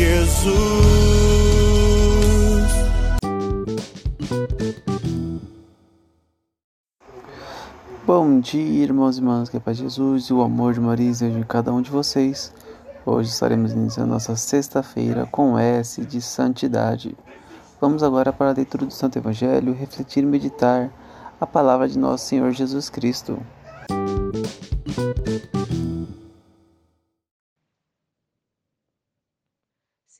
Jesus. Bom dia, irmãos e irmãs, que a paz de Jesus e o amor de Maria esteja em cada um de vocês. Hoje estaremos iniciando nossa sexta-feira com S de Santidade. Vamos agora para a leitura do Santo Evangelho, refletir e meditar a palavra de nosso Senhor Jesus Cristo.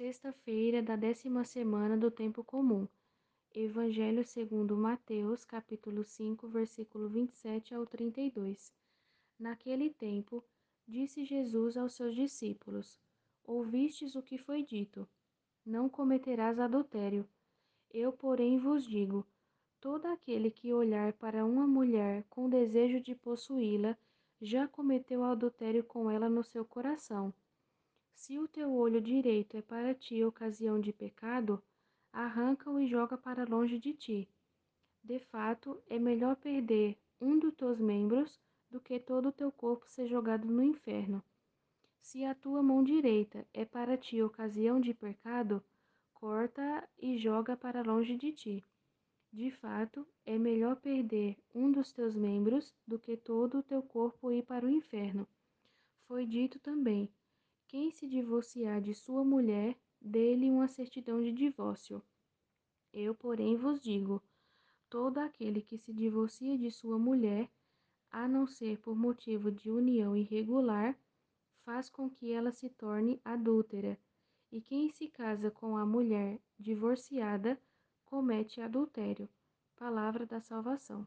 Sexta-feira da décima semana do tempo comum. Evangelho segundo Mateus, capítulo 5, versículo 27 ao 32. Naquele tempo, disse Jesus aos seus discípulos: Ouvistes o que foi dito: Não cometerás adultério. Eu, porém, vos digo: todo aquele que olhar para uma mulher com desejo de possuí-la, já cometeu adultério com ela no seu coração. Se o teu olho direito é para ti ocasião de pecado, arranca-o e joga para longe de ti. De fato, é melhor perder um dos teus membros do que todo o teu corpo ser jogado no inferno. Se a tua mão direita é para ti ocasião de pecado, corta e joga para longe de ti. De fato, é melhor perder um dos teus membros do que todo o teu corpo ir para o inferno. Foi dito também: quem se divorciar de sua mulher, dê-lhe uma certidão de divórcio. Eu, porém, vos digo: todo aquele que se divorcia de sua mulher, a não ser por motivo de união irregular, faz com que ela se torne adúltera. E quem se casa com a mulher divorciada, comete adultério. Palavra da salvação.